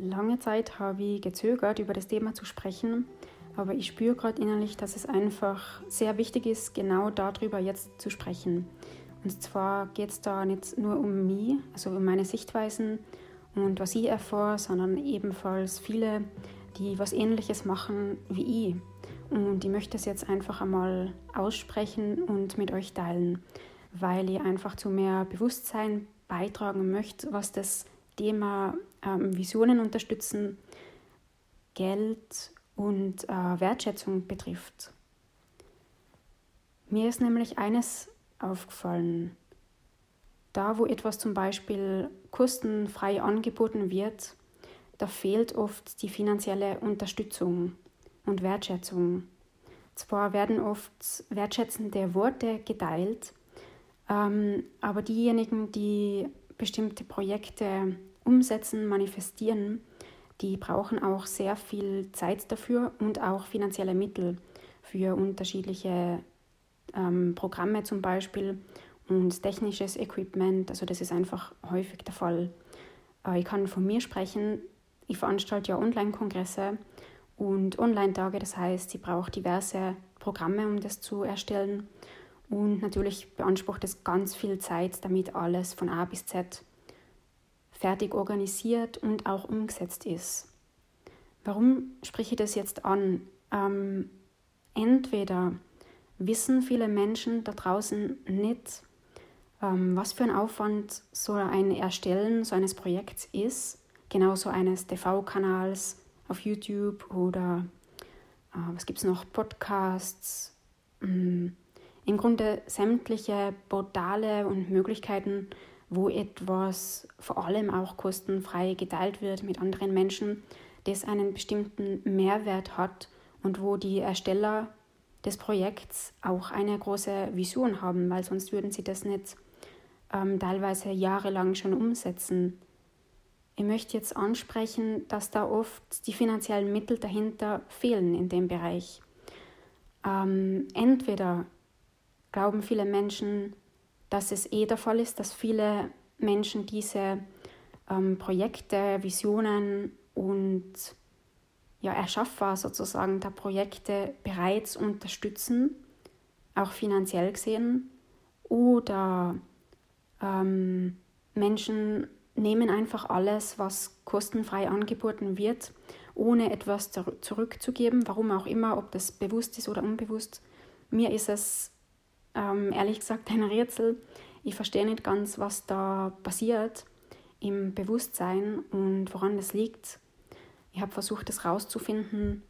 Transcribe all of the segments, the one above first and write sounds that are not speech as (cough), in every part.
Lange Zeit habe ich gezögert, über das Thema zu sprechen, aber ich spüre gerade innerlich, dass es einfach sehr wichtig ist, genau darüber jetzt zu sprechen. Und zwar geht es da nicht nur um mich, also um meine Sichtweisen und was ich erfahre, sondern ebenfalls viele, die was Ähnliches machen wie ich. Und ich möchte es jetzt einfach einmal aussprechen und mit euch teilen, weil ich einfach zu mehr Bewusstsein beitragen möchte, was das Thema ähm, Visionen unterstützen, Geld und äh, Wertschätzung betrifft. Mir ist nämlich eines aufgefallen. Da, wo etwas zum Beispiel kostenfrei angeboten wird, da fehlt oft die finanzielle Unterstützung und Wertschätzung. Zwar werden oft wertschätzende Worte geteilt, ähm, aber diejenigen, die bestimmte Projekte umsetzen, manifestieren, die brauchen auch sehr viel Zeit dafür und auch finanzielle Mittel für unterschiedliche ähm, Programme zum Beispiel und technisches Equipment. Also das ist einfach häufig der Fall. Äh, ich kann von mir sprechen. Ich veranstalte ja Online-Kongresse und Online-Tage. Das heißt, ich brauche diverse Programme, um das zu erstellen. Und natürlich beansprucht es ganz viel Zeit, damit alles von A bis Z fertig organisiert und auch umgesetzt ist. Warum spreche ich das jetzt an? Ähm, entweder wissen viele Menschen da draußen nicht, ähm, was für ein Aufwand so ein Erstellen so eines Projekts ist, genauso eines TV-Kanals auf YouTube oder äh, was gibt es noch, Podcasts, mm, im Grunde sämtliche Portale und Möglichkeiten, wo etwas vor allem auch kostenfrei geteilt wird mit anderen Menschen, das einen bestimmten Mehrwert hat und wo die Ersteller des Projekts auch eine große Vision haben, weil sonst würden sie das nicht ähm, teilweise jahrelang schon umsetzen. Ich möchte jetzt ansprechen, dass da oft die finanziellen Mittel dahinter fehlen in dem Bereich. Ähm, entweder glauben viele Menschen, dass es eh der Fall ist, dass viele Menschen diese ähm, Projekte, Visionen und ja, Erschaffer sozusagen der Projekte bereits unterstützen, auch finanziell gesehen. Oder ähm, Menschen nehmen einfach alles, was kostenfrei angeboten wird, ohne etwas zurückzugeben, warum auch immer, ob das bewusst ist oder unbewusst. Mir ist es ähm, ehrlich gesagt ein Rätsel. Ich verstehe nicht ganz, was da passiert im Bewusstsein und woran das liegt. Ich habe versucht, das rauszufinden.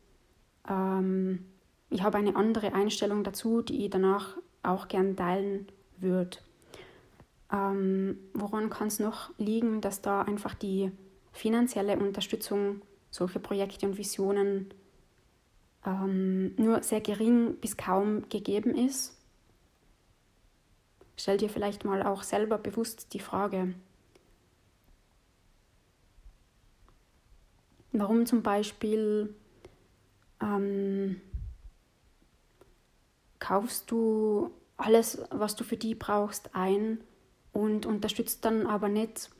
Ähm, ich habe eine andere Einstellung dazu, die ich danach auch gern teilen würde. Ähm, woran kann es noch liegen, dass da einfach die finanzielle Unterstützung solcher Projekte und Visionen ähm, nur sehr gering bis kaum gegeben ist? Stell dir vielleicht mal auch selber bewusst die Frage, warum zum Beispiel ähm, kaufst du alles, was du für die brauchst, ein und unterstützt dann aber nicht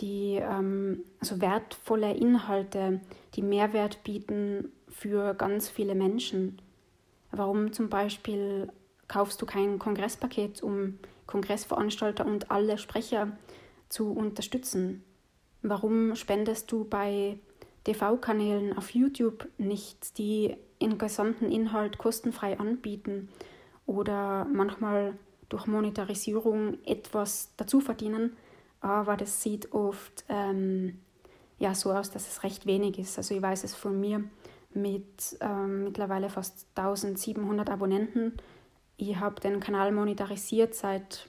die ähm, also wertvolle Inhalte, die Mehrwert bieten für ganz viele Menschen. Warum zum Beispiel kaufst du kein Kongresspaket, um Kongressveranstalter und alle Sprecher zu unterstützen? Warum spendest du bei TV-Kanälen auf YouTube nicht, die den gesamten Inhalt kostenfrei anbieten oder manchmal durch Monetarisierung etwas dazu verdienen? Aber das sieht oft ähm, ja, so aus, dass es recht wenig ist. Also ich weiß es von mir mit ähm, mittlerweile fast 1700 Abonnenten ich habe den Kanal monetarisiert seit,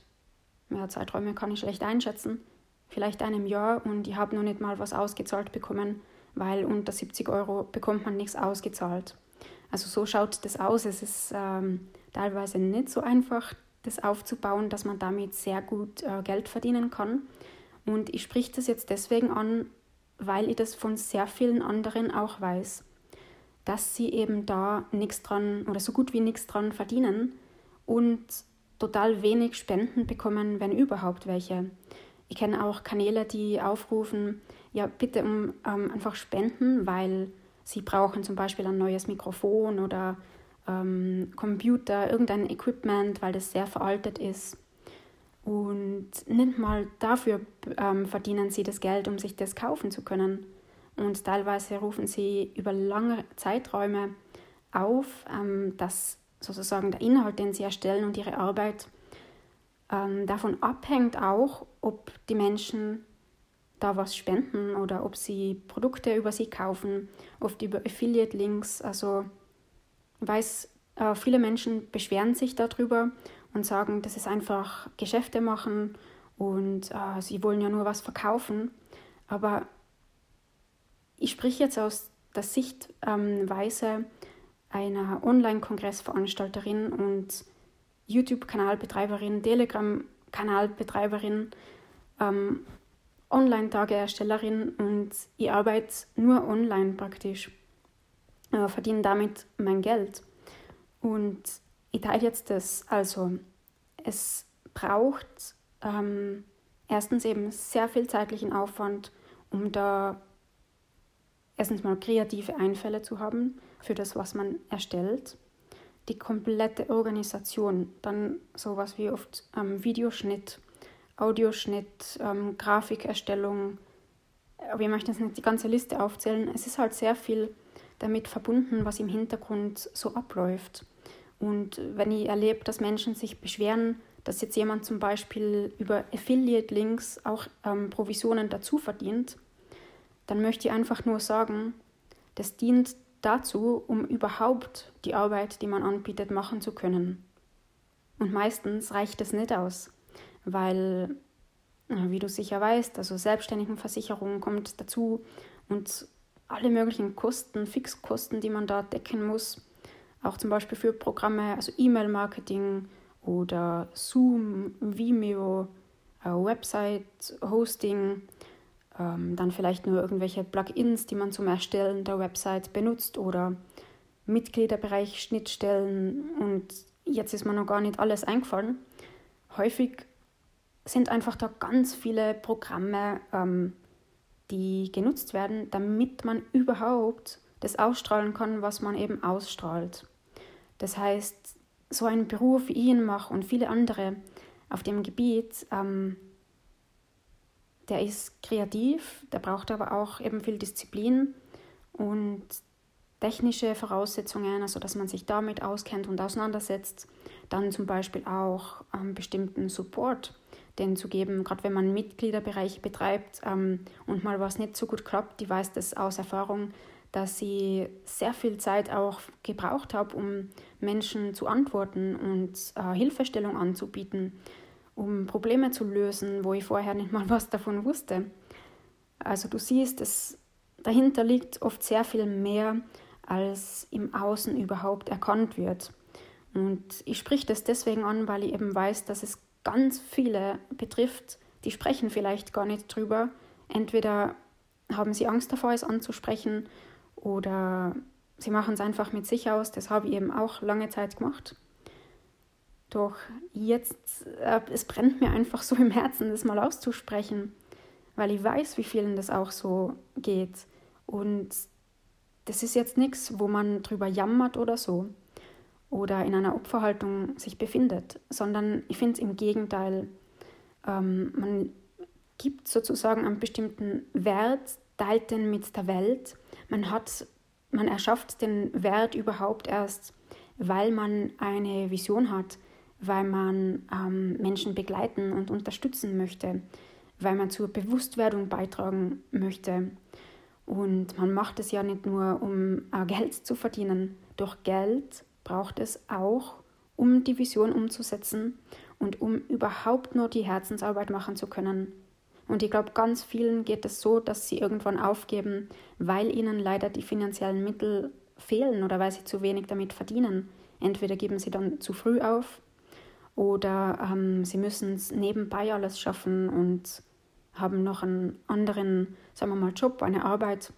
ja, Zeiträume kann ich schlecht einschätzen, vielleicht einem Jahr und ich habe noch nicht mal was ausgezahlt bekommen, weil unter 70 Euro bekommt man nichts ausgezahlt. Also so schaut das aus. Es ist ähm, teilweise nicht so einfach, das aufzubauen, dass man damit sehr gut äh, Geld verdienen kann. Und ich spreche das jetzt deswegen an, weil ich das von sehr vielen anderen auch weiß, dass sie eben da nichts dran oder so gut wie nichts dran verdienen und total wenig Spenden bekommen, wenn überhaupt welche. Ich kenne auch Kanäle, die aufrufen, ja bitte um ähm, einfach spenden, weil sie brauchen zum Beispiel ein neues Mikrofon oder ähm, Computer, irgendein Equipment, weil das sehr veraltet ist. Und nicht mal dafür ähm, verdienen sie das Geld, um sich das kaufen zu können. Und teilweise rufen sie über lange Zeiträume auf, ähm, dass sozusagen der Inhalt, den sie erstellen und ihre Arbeit ähm, davon abhängt auch, ob die Menschen da was spenden oder ob sie Produkte über sie kaufen, oft über Affiliate-Links. Also weiß, äh, viele Menschen beschweren sich darüber und sagen, das ist einfach Geschäfte machen und äh, sie wollen ja nur was verkaufen. Aber ich spreche jetzt aus der Sichtweise ähm, einer Online-Kongressveranstalterin und YouTube-Kanalbetreiberin, Telegram-Kanalbetreiberin, ähm, Online-Tageerstellerin und ich arbeite nur online praktisch, äh, verdiene damit mein Geld. Und ich teile jetzt das. Also, es braucht ähm, erstens eben sehr viel zeitlichen Aufwand, um da erstens mal kreative Einfälle zu haben für das, was man erstellt. Die komplette Organisation, dann sowas wie oft ähm, Videoschnitt, Audioschnitt, ähm, Grafikerstellung. Aber ich möchte jetzt nicht die ganze Liste aufzählen. Es ist halt sehr viel damit verbunden, was im Hintergrund so abläuft. Und wenn ich erlebe, dass Menschen sich beschweren, dass jetzt jemand zum Beispiel über Affiliate-Links auch ähm, Provisionen dazu verdient, dann möchte ich einfach nur sagen, das dient dazu, um überhaupt die Arbeit, die man anbietet, machen zu können. Und meistens reicht es nicht aus, weil, wie du sicher weißt, also Selbstständigenversicherung kommt dazu und alle möglichen Kosten, Fixkosten, die man da decken muss, auch zum Beispiel für Programme, also E-Mail-Marketing oder Zoom, Vimeo, äh, Website, Hosting, ähm, dann vielleicht nur irgendwelche Plugins, die man zum Erstellen der Website benutzt oder Mitgliederbereich, Schnittstellen und jetzt ist mir noch gar nicht alles eingefallen. Häufig sind einfach da ganz viele Programme, ähm, die genutzt werden, damit man überhaupt das ausstrahlen kann, was man eben ausstrahlt. Das heißt, so einen Beruf wie ich ihn mache und viele andere auf dem Gebiet, ähm, der ist kreativ, der braucht aber auch eben viel Disziplin und technische Voraussetzungen, also dass man sich damit auskennt und auseinandersetzt. Dann zum Beispiel auch ähm, bestimmten Support, den zu geben, gerade wenn man Mitgliederbereiche betreibt ähm, und mal was nicht so gut klappt, die weiß das aus Erfahrung, dass sie sehr viel Zeit auch gebraucht habe, um Menschen zu antworten und äh, Hilfestellung anzubieten um Probleme zu lösen, wo ich vorher nicht mal (laughs) was davon wusste. Also du siehst, es, dahinter liegt oft sehr viel mehr, als im Außen überhaupt erkannt wird. Und ich spreche das deswegen an, weil ich eben weiß, dass es ganz viele betrifft, die sprechen vielleicht gar nicht drüber. Entweder haben sie Angst davor, es anzusprechen, oder sie machen es einfach mit sich aus. Das habe ich eben auch lange Zeit gemacht. Doch jetzt, äh, es brennt mir einfach so im Herzen, das mal auszusprechen, weil ich weiß, wie vielen das auch so geht. Und das ist jetzt nichts, wo man drüber jammert oder so oder in einer Opferhaltung sich befindet, sondern ich finde es im Gegenteil, ähm, man gibt sozusagen einen bestimmten Wert, teilt den mit der Welt. Man hat, man erschafft den Wert überhaupt erst, weil man eine Vision hat, weil man ähm, Menschen begleiten und unterstützen möchte, weil man zur Bewusstwerdung beitragen möchte. Und man macht es ja nicht nur, um äh, Geld zu verdienen. Doch Geld braucht es auch, um die Vision umzusetzen und um überhaupt nur die Herzensarbeit machen zu können. Und ich glaube, ganz vielen geht es so, dass sie irgendwann aufgeben, weil ihnen leider die finanziellen Mittel fehlen oder weil sie zu wenig damit verdienen. Entweder geben sie dann zu früh auf oder ähm, sie müssen es nebenbei alles schaffen und haben noch einen anderen, sagen wir mal, Job, eine Arbeit,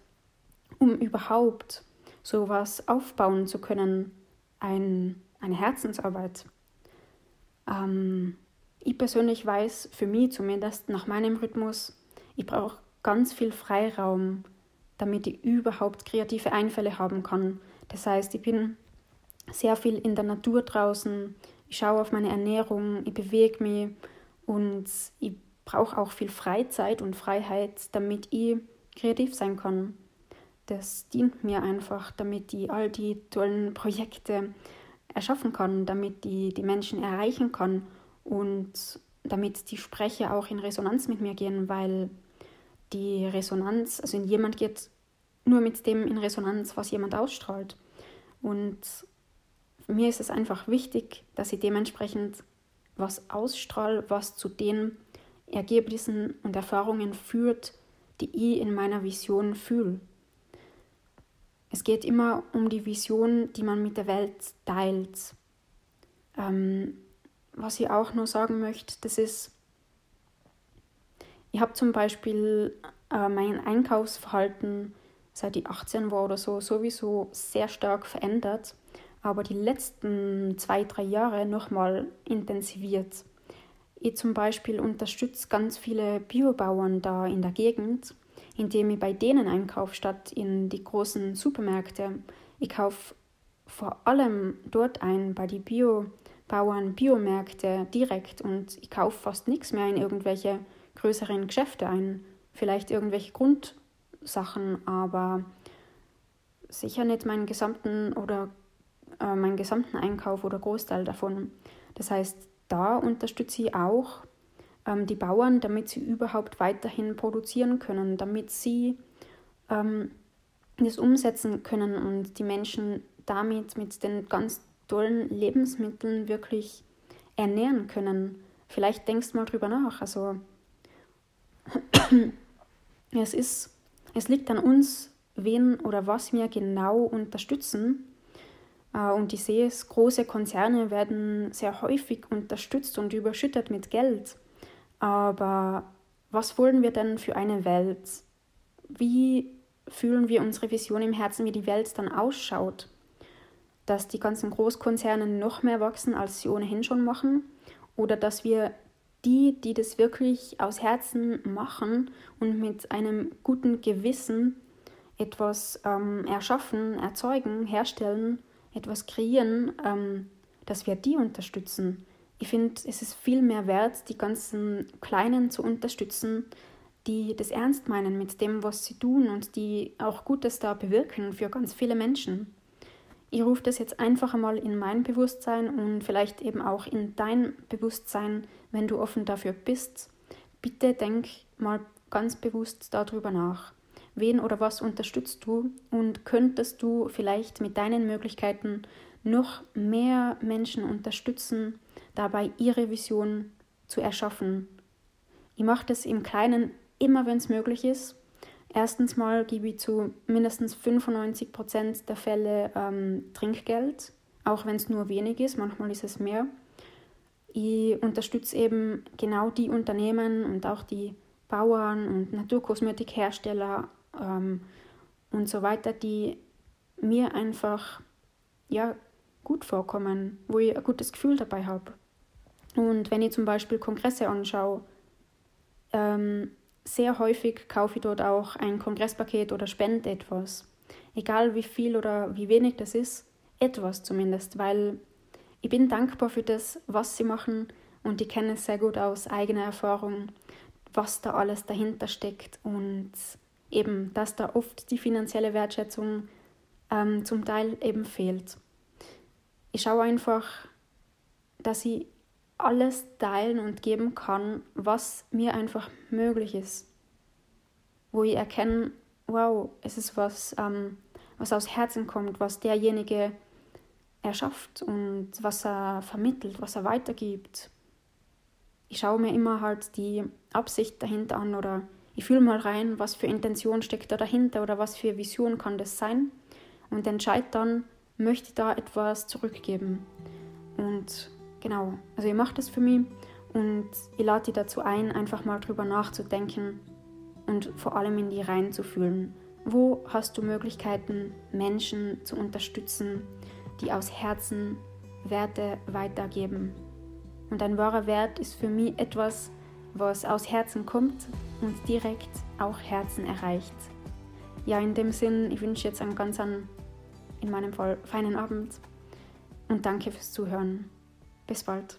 um überhaupt sowas aufbauen zu können, ein, eine Herzensarbeit. Ähm, ich persönlich weiß, für mich zumindest nach meinem Rhythmus, ich brauche ganz viel Freiraum, damit ich überhaupt kreative Einfälle haben kann. Das heißt, ich bin sehr viel in der Natur draußen, ich schaue auf meine Ernährung, ich bewege mich und ich brauche auch viel Freizeit und Freiheit, damit ich kreativ sein kann. Das dient mir einfach, damit ich all die tollen Projekte erschaffen kann, damit ich die Menschen erreichen kann und damit die Sprecher auch in Resonanz mit mir gehen, weil die Resonanz, also jemand geht nur mit dem in Resonanz, was jemand ausstrahlt. Und mir ist es einfach wichtig, dass ich dementsprechend was ausstrahle, was zu den Ergebnissen und Erfahrungen führt, die ich in meiner Vision fühle. Es geht immer um die Vision, die man mit der Welt teilt. Ähm, was ich auch nur sagen möchte, das ist, ich habe zum Beispiel äh, mein Einkaufsverhalten seit ich 18 war oder so sowieso sehr stark verändert, aber die letzten zwei, drei Jahre nochmal intensiviert. Ich zum Beispiel unterstütze ganz viele Biobauern da in der Gegend, indem ich bei denen einkaufe statt in die großen Supermärkte. Ich kaufe vor allem dort ein, bei den Biobauern, Biomärkte direkt und ich kaufe fast nichts mehr in irgendwelche größeren Geschäfte ein. Vielleicht irgendwelche Grundsachen, aber sicher nicht meinen gesamten oder äh, meinen gesamten Einkauf oder Großteil davon. Das heißt, da unterstütze ich auch ähm, die Bauern, damit sie überhaupt weiterhin produzieren können, damit sie ähm, das umsetzen können und die Menschen damit mit den ganz tollen Lebensmitteln wirklich ernähren können. Vielleicht denkst du mal drüber nach. Also (clears throat) es ist, es liegt an uns, wen oder was wir genau unterstützen. Äh, und ich sehe es, große Konzerne werden sehr häufig unterstützt und überschüttet mit Geld. Aber was wollen wir denn für eine Welt? Wie fühlen wir unsere Vision im Herzen, wie die Welt dann ausschaut? Dass die ganzen Großkonzerne noch mehr wachsen, als sie ohnehin schon machen? Oder dass wir die, die das wirklich aus Herzen machen und mit einem guten Gewissen etwas ähm, erschaffen, erzeugen, herstellen, etwas kreieren, ähm, dass wir die unterstützen. Ich finde, es ist viel mehr wert, die ganzen Kleinen zu unterstützen, die das ernst meinen mit dem, was sie tun und die auch Gutes da bewirken für ganz viele Menschen. Ich rufe das jetzt einfach einmal in mein Bewusstsein und vielleicht eben auch in dein Bewusstsein, wenn du offen dafür bist. Bitte denk mal ganz bewusst darüber nach. Wen oder was unterstützt du und könntest du vielleicht mit deinen Möglichkeiten noch mehr Menschen unterstützen, dabei ihre Vision zu erschaffen. Ich mache das im Kleinen immer, wenn es möglich ist. Erstens mal gebe ich zu mindestens 95 Prozent der Fälle ähm, Trinkgeld, auch wenn es nur wenig ist, manchmal ist es mehr. Ich unterstütze eben genau die Unternehmen und auch die Bauern und Naturkosmetikhersteller ähm, und so weiter, die mir einfach ja, gut vorkommen, wo ich ein gutes Gefühl dabei habe. Und wenn ich zum Beispiel Kongresse anschaue, ähm, sehr häufig kaufe ich dort auch ein Kongresspaket oder spende etwas. Egal wie viel oder wie wenig das ist, etwas zumindest, weil ich bin dankbar für das, was sie machen und ich kenne es sehr gut aus eigener Erfahrung, was da alles dahinter steckt und eben, dass da oft die finanzielle Wertschätzung ähm, zum Teil eben fehlt. Ich schaue einfach, dass ich alles teilen und geben kann, was mir einfach möglich ist. Wo ich erkenne, wow, es ist was, ähm, was aus Herzen kommt, was derjenige erschafft und was er vermittelt, was er weitergibt. Ich schaue mir immer halt die Absicht dahinter an oder ich fühle mal rein, was für Intention steckt da dahinter oder was für Vision kann das sein und entscheide dann, möchte ich da etwas zurückgeben. Und Genau, also ihr macht das für mich und ich lade dich dazu ein, einfach mal drüber nachzudenken und vor allem in die Reihen zu fühlen. Wo hast du Möglichkeiten, Menschen zu unterstützen, die aus Herzen Werte weitergeben? Und ein wahrer Wert ist für mich etwas, was aus Herzen kommt und direkt auch Herzen erreicht. Ja, in dem Sinn, ich wünsche jetzt einen ganz, an, in meinem Fall, feinen Abend und danke fürs Zuhören. Bis bald.